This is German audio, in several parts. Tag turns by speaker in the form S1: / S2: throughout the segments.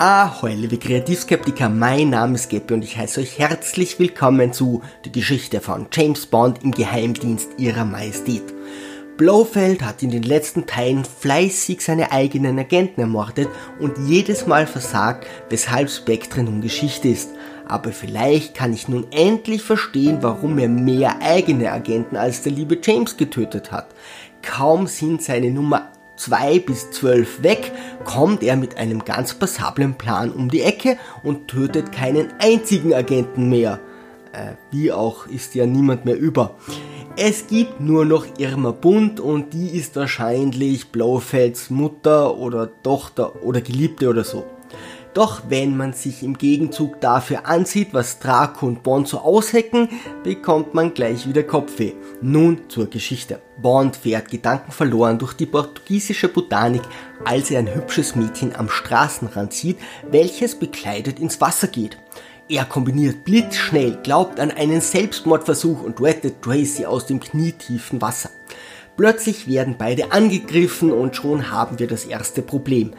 S1: Ahoi, liebe Kreativskeptiker, mein Name ist Geppe und ich heiße euch herzlich willkommen zu Die Geschichte von James Bond im Geheimdienst ihrer Majestät. Blofeld hat in den letzten Teilen fleißig seine eigenen Agenten ermordet und jedes Mal versagt, weshalb Spectre nun Geschichte ist. Aber vielleicht kann ich nun endlich verstehen, warum er mehr eigene Agenten als der liebe James getötet hat. Kaum sind seine Nummer 2 bis 12 weg, kommt er mit einem ganz passablen Plan um die Ecke und tötet keinen einzigen Agenten mehr. Äh, wie auch ist ja niemand mehr über. Es gibt nur noch Irma Bund und die ist wahrscheinlich Blaufelds Mutter oder Tochter oder Geliebte oder so. Doch wenn man sich im Gegenzug dafür ansieht, was Draco und Bond so aushecken, bekommt man gleich wieder Kopfweh. Nun zur Geschichte. Bond fährt gedankenverloren durch die portugiesische Botanik, als er ein hübsches Mädchen am Straßenrand sieht, welches bekleidet ins Wasser geht. Er kombiniert blitzschnell, glaubt an einen Selbstmordversuch und rettet Tracy aus dem knietiefen Wasser. Plötzlich werden beide angegriffen und schon haben wir das erste Problem.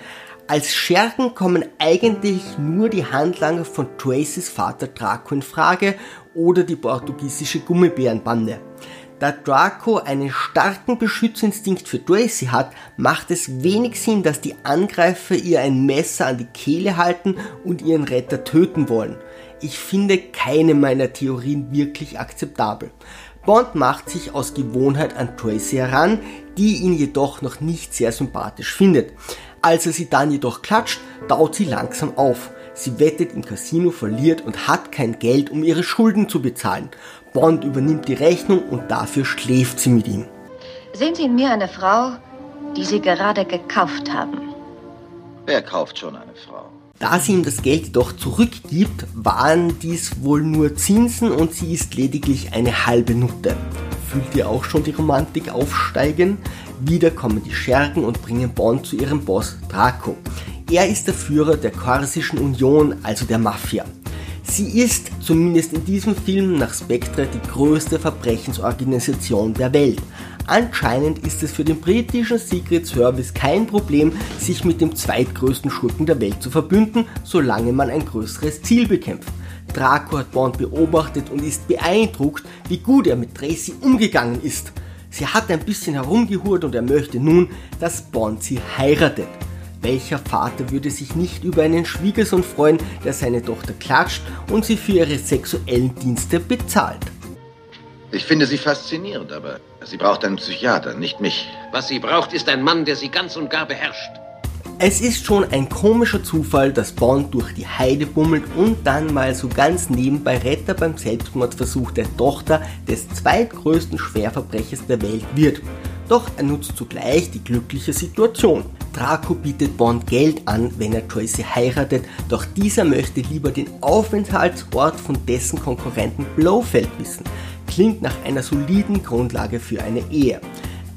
S1: Als Schergen kommen eigentlich nur die Handlanger von Tracys Vater Draco in Frage oder die portugiesische Gummibärenbande. Da Draco einen starken Beschützerinstinkt für Tracy hat, macht es wenig Sinn, dass die Angreifer ihr ein Messer an die Kehle halten und ihren Retter töten wollen. Ich finde keine meiner Theorien wirklich akzeptabel. Bond macht sich aus Gewohnheit an Tracy heran, die ihn jedoch noch nicht sehr sympathisch findet. Als er sie dann jedoch klatscht, taut sie langsam auf. Sie wettet im Casino, verliert und hat kein Geld, um ihre Schulden zu bezahlen. Bond übernimmt die Rechnung und dafür schläft sie mit ihm.
S2: Sehen Sie in mir eine Frau, die Sie gerade gekauft haben?
S3: Wer kauft schon eine Frau?
S1: Da sie ihm das Geld jedoch zurückgibt, waren dies wohl nur Zinsen und sie ist lediglich eine halbe Nutte. Fühlt ihr auch schon die Romantik aufsteigen? Wieder kommen die Schergen und bringen Bond zu ihrem Boss Draco. Er ist der Führer der Korsischen Union, also der Mafia. Sie ist, zumindest in diesem Film nach Spectre, die größte Verbrechensorganisation der Welt. Anscheinend ist es für den britischen Secret Service kein Problem, sich mit dem zweitgrößten Schurken der Welt zu verbünden, solange man ein größeres Ziel bekämpft. Draco hat Bond beobachtet und ist beeindruckt, wie gut er mit Tracy umgegangen ist. Sie hat ein bisschen herumgehurt und er möchte nun, dass Bond sie heiratet. Welcher Vater würde sich nicht über einen Schwiegersohn freuen, der seine Tochter klatscht und sie für ihre sexuellen Dienste bezahlt?
S3: Ich finde sie faszinierend, aber sie braucht einen Psychiater, nicht mich.
S4: Was sie braucht, ist ein Mann, der sie ganz und gar beherrscht.
S1: Es ist schon ein komischer Zufall, dass Bond durch die Heide bummelt und dann mal so ganz nebenbei Retter beim Selbstmordversuch der Tochter des zweitgrößten Schwerverbrechers der Welt wird. Doch er nutzt zugleich die glückliche Situation. Draco bietet Bond Geld an, wenn er Tracy heiratet, doch dieser möchte lieber den Aufenthaltsort von dessen Konkurrenten Blofeld wissen. Klingt nach einer soliden Grundlage für eine Ehe.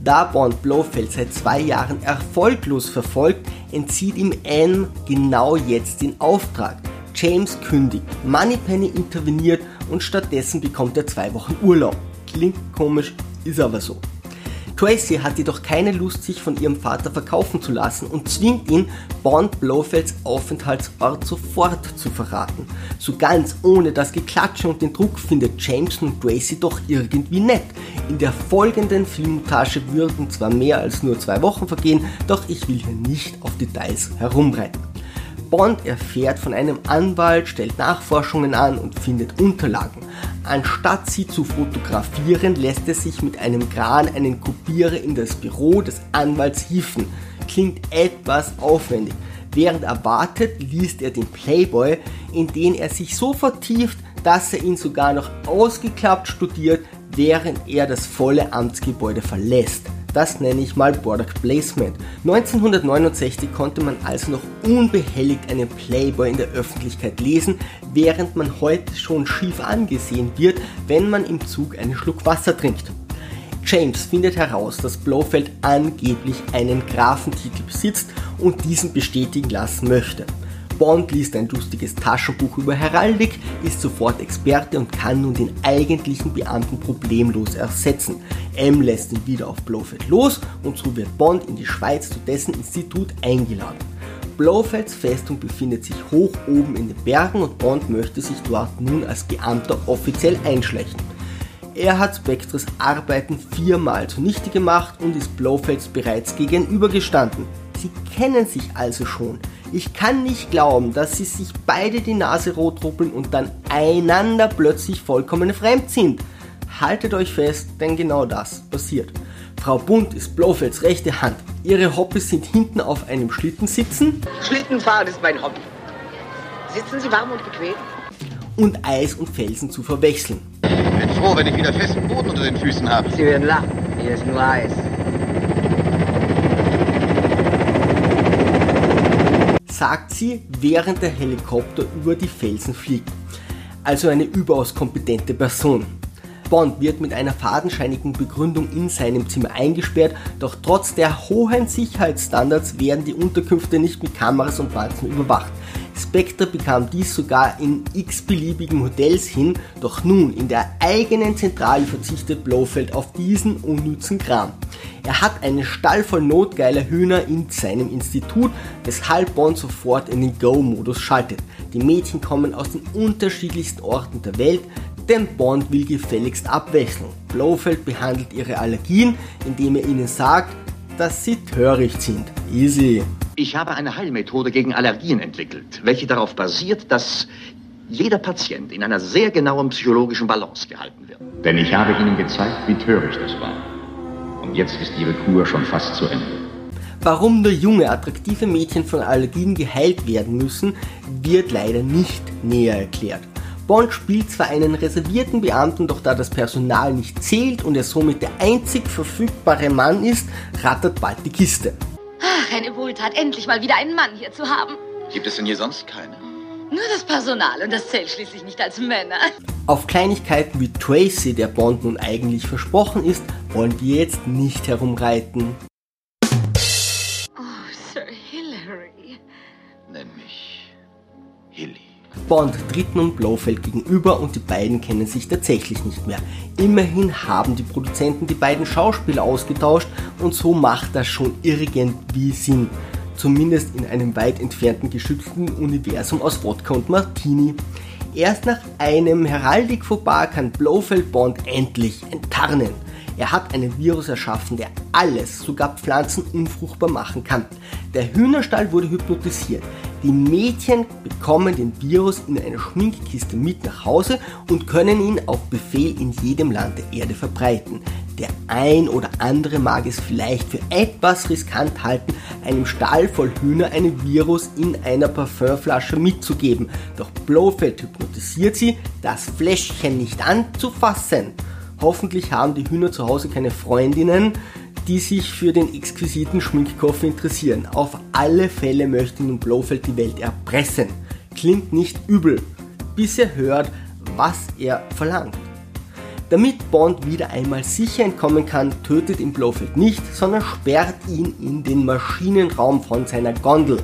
S1: Da Bond Blofeld seit zwei Jahren erfolglos verfolgt, entzieht ihm Anne genau jetzt den Auftrag. James kündigt, Moneypenny interveniert und stattdessen bekommt er zwei Wochen Urlaub. Klingt komisch, ist aber so. Tracy hat jedoch keine Lust, sich von ihrem Vater verkaufen zu lassen und zwingt ihn, Bond Blofelds Aufenthaltsort sofort zu verraten. So ganz ohne das Geklatsche und den Druck findet James und Tracy doch irgendwie nett. In der folgenden Filmmontage würden zwar mehr als nur zwei Wochen vergehen, doch ich will hier nicht auf Details herumreiten. Bond erfährt von einem Anwalt, stellt Nachforschungen an und findet Unterlagen. Anstatt sie zu fotografieren, lässt er sich mit einem Kran einen Kopierer in das Büro des Anwalts hieven. Klingt etwas aufwendig. Während er wartet, liest er den Playboy, in den er sich so vertieft, dass er ihn sogar noch ausgeklappt studiert, während er das volle Amtsgebäude verlässt. Das nenne ich mal Product Placement. 1969 konnte man also noch unbehelligt einen Playboy in der Öffentlichkeit lesen, während man heute schon schief angesehen wird, wenn man im Zug einen Schluck Wasser trinkt. James findet heraus, dass Blofeld angeblich einen Grafentitel besitzt und diesen bestätigen lassen möchte. Bond liest ein lustiges Taschenbuch über Heraldik, ist sofort Experte und kann nun den eigentlichen Beamten problemlos ersetzen. M lässt ihn wieder auf Blofeld los und so wird Bond in die Schweiz zu dessen Institut eingeladen. Blofelds Festung befindet sich hoch oben in den Bergen und Bond möchte sich dort nun als Beamter offiziell einschleichen. Er hat Spectres Arbeiten viermal zunichte gemacht und ist Blofelds bereits gegenübergestanden. Sie kennen sich also schon. Ich kann nicht glauben, dass sie sich beide die Nase rot ruppeln und dann einander plötzlich vollkommen fremd sind. Haltet euch fest, denn genau das passiert. Frau Bunt ist Blofelds rechte Hand. Ihre Hobbys sind hinten auf einem Schlitten sitzen.
S5: Schlittenfahren ist mein Hobby. Sitzen Sie warm und bequem?
S1: Und Eis und Felsen zu verwechseln.
S3: Bin froh, wenn ich wieder festen Boden unter den Füßen habe.
S5: Sie werden lachen. Hier ist nur Eis.
S1: Sagt sie, während der Helikopter über die Felsen fliegt. Also eine überaus kompetente Person. Bond wird mit einer fadenscheinigen Begründung in seinem Zimmer eingesperrt, doch trotz der hohen Sicherheitsstandards werden die Unterkünfte nicht mit Kameras und Walzen überwacht. Spectre bekam dies sogar in x-beliebigen Hotels hin, doch nun in der eigenen Zentrale verzichtet Blofeld auf diesen unnützen Kram. Er hat einen Stall voll notgeiler Hühner in seinem Institut, weshalb Bond sofort in den Go-Modus schaltet. Die Mädchen kommen aus den unterschiedlichsten Orten der Welt, denn Bond will gefälligst Abwechslung. Blofeld behandelt ihre Allergien, indem er ihnen sagt, dass sie töricht sind. Easy.
S4: Ich habe eine Heilmethode gegen Allergien entwickelt, welche darauf basiert, dass jeder Patient in einer sehr genauen psychologischen Balance gehalten wird.
S6: Denn ich habe Ihnen gezeigt, wie töricht es war. Und jetzt ist Ihre Kur schon fast zu Ende.
S1: Warum nur junge, attraktive Mädchen von Allergien geheilt werden müssen, wird leider nicht näher erklärt. Bond spielt zwar einen reservierten Beamten, doch da das Personal nicht zählt und er somit der einzig verfügbare Mann ist, rattert bald die Kiste.
S7: Eine Wohltat, endlich mal wieder einen Mann hier zu haben.
S3: Gibt es denn hier sonst keine?
S7: Nur das Personal und das zählt schließlich nicht als Männer.
S1: Auf Kleinigkeiten wie Tracy, der Bond nun eigentlich versprochen ist, wollen wir jetzt nicht herumreiten. Bond tritt nun Blofeld gegenüber und die beiden kennen sich tatsächlich nicht mehr. Immerhin haben die Produzenten die beiden Schauspieler ausgetauscht und so macht das schon irgendwie Sinn. Zumindest in einem weit entfernten geschützten Universum aus Wodka und Martini. Erst nach einem Heraldik-Fauxpas kann Blofeld Bond endlich enttarnen. Er hat einen Virus erschaffen, der alles, sogar Pflanzen unfruchtbar machen kann. Der Hühnerstall wurde hypnotisiert. Die Mädchen bekommen den Virus in einer Schminkkiste mit nach Hause und können ihn auf Befehl in jedem Land der Erde verbreiten. Der ein oder andere mag es vielleicht für etwas riskant halten, einem Stall voll Hühner einen Virus in einer Parfümflasche mitzugeben. Doch Blofeld hypnotisiert sie, das Fläschchen nicht anzufassen. Hoffentlich haben die Hühner zu Hause keine Freundinnen, die sich für den exquisiten Schminkkoffer interessieren. Auf alle Fälle möchte nun Blofeld die Welt erpressen. Klingt nicht übel, bis er hört, was er verlangt. Damit Bond wieder einmal sicher entkommen kann, tötet ihn Blofeld nicht, sondern sperrt ihn in den Maschinenraum von seiner Gondel.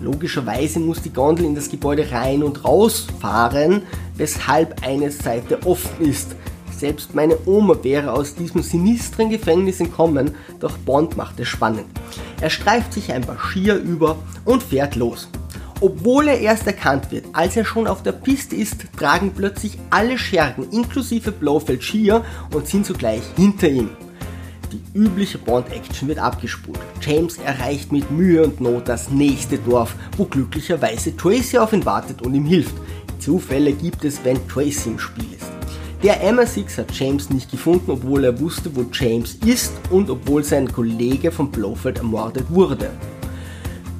S1: Logischerweise muss die Gondel in das Gebäude rein und raus fahren, weshalb eine Seite offen ist. Selbst meine Oma wäre aus diesem sinistren Gefängnis entkommen, doch Bond macht es spannend. Er streift sich ein paar Skier über und fährt los. Obwohl er erst erkannt wird, als er schon auf der Piste ist, tragen plötzlich alle Schergen inklusive Blofeld Skier und sind sogleich hinter ihm. Die übliche Bond-Action wird abgespult. James erreicht mit Mühe und Not das nächste Dorf, wo glücklicherweise Tracy auf ihn wartet und ihm hilft. Zufälle gibt es, wenn Tracy im Spiel ist. Der MI6 hat James nicht gefunden, obwohl er wusste, wo James ist und obwohl sein Kollege von Blofeld ermordet wurde.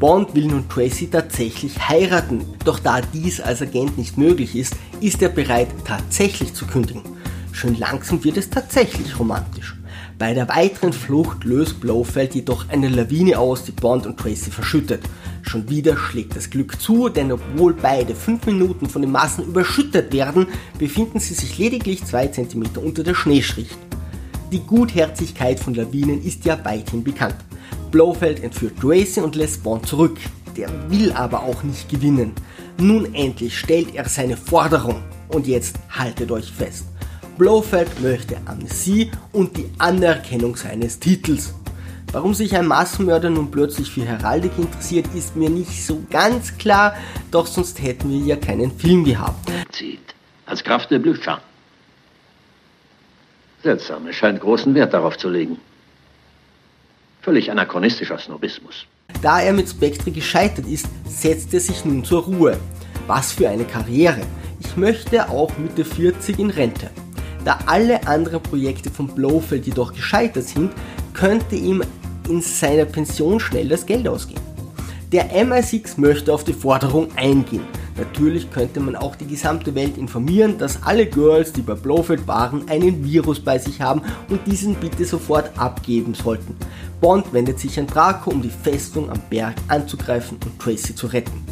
S1: Bond will nun Tracy tatsächlich heiraten, doch da dies als Agent nicht möglich ist, ist er bereit tatsächlich zu kündigen. Schön langsam wird es tatsächlich romantisch. Bei der weiteren Flucht löst Blofeld jedoch eine Lawine aus, die Bond und Tracy verschüttet. Schon wieder schlägt das Glück zu, denn obwohl beide 5 Minuten von den Massen überschüttet werden, befinden sie sich lediglich 2 cm unter der Schneeschicht. Die Gutherzigkeit von Lawinen ist ja weithin bekannt. Blofeld entführt Tracy und lässt Bond zurück. Der will aber auch nicht gewinnen. Nun endlich stellt er seine Forderung. Und jetzt haltet euch fest. Blofeld möchte Amnesie und die Anerkennung seines Titels. Warum sich ein Massenmörder nun plötzlich für Heraldik interessiert, ist mir nicht so ganz klar, doch sonst hätten wir ja keinen Film gehabt.
S8: Zieht. Als Kraft der Blücher. Seltsam, er scheint großen Wert darauf zu legen. Völlig anachronistischer Snobismus.
S1: Da er mit Spectre gescheitert ist, setzt er sich nun zur Ruhe. Was für eine Karriere. Ich möchte auch Mitte 40 in Rente. Da alle anderen Projekte von Blofeld jedoch gescheitert sind, könnte ihm in seiner Pension schnell das Geld ausgehen. Der MI6 möchte auf die Forderung eingehen. Natürlich könnte man auch die gesamte Welt informieren, dass alle Girls, die bei Blofeld waren, einen Virus bei sich haben und diesen bitte sofort abgeben sollten. Bond wendet sich an Draco, um die Festung am Berg anzugreifen und Tracy zu retten.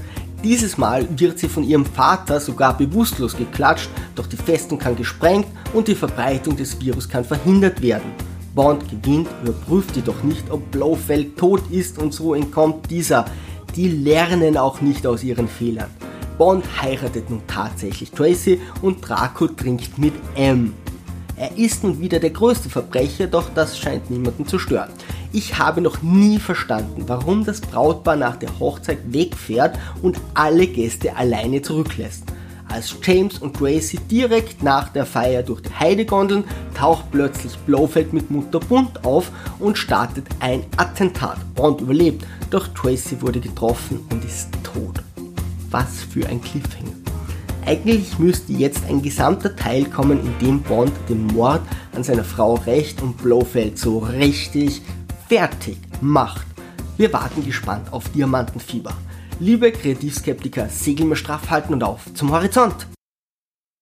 S1: Dieses Mal wird sie von ihrem Vater sogar bewusstlos geklatscht, doch die Festung kann gesprengt und die Verbreitung des Virus kann verhindert werden. Bond gewinnt, überprüft jedoch nicht, ob Blofeld tot ist und so entkommt dieser. Die lernen auch nicht aus ihren Fehlern. Bond heiratet nun tatsächlich Tracy und Draco trinkt mit M. Er ist nun wieder der größte Verbrecher, doch das scheint niemanden zu stören. Ich habe noch nie verstanden, warum das Brautpaar nach der Hochzeit wegfährt und alle Gäste alleine zurücklässt. Als James und Tracy direkt nach der Feier durch die Heide gondeln, taucht plötzlich Blofeld mit Mutter Bunt auf und startet ein Attentat. Bond überlebt, doch Tracy wurde getroffen und ist tot. Was für ein Cliffhanger. Eigentlich müsste jetzt ein gesamter Teil kommen, in dem Bond den Mord an seiner Frau rächt und Blofeld so richtig fertig macht. Wir warten gespannt auf Diamantenfieber. Liebe Kreativskeptiker, Segel mir straff halten und auf zum Horizont!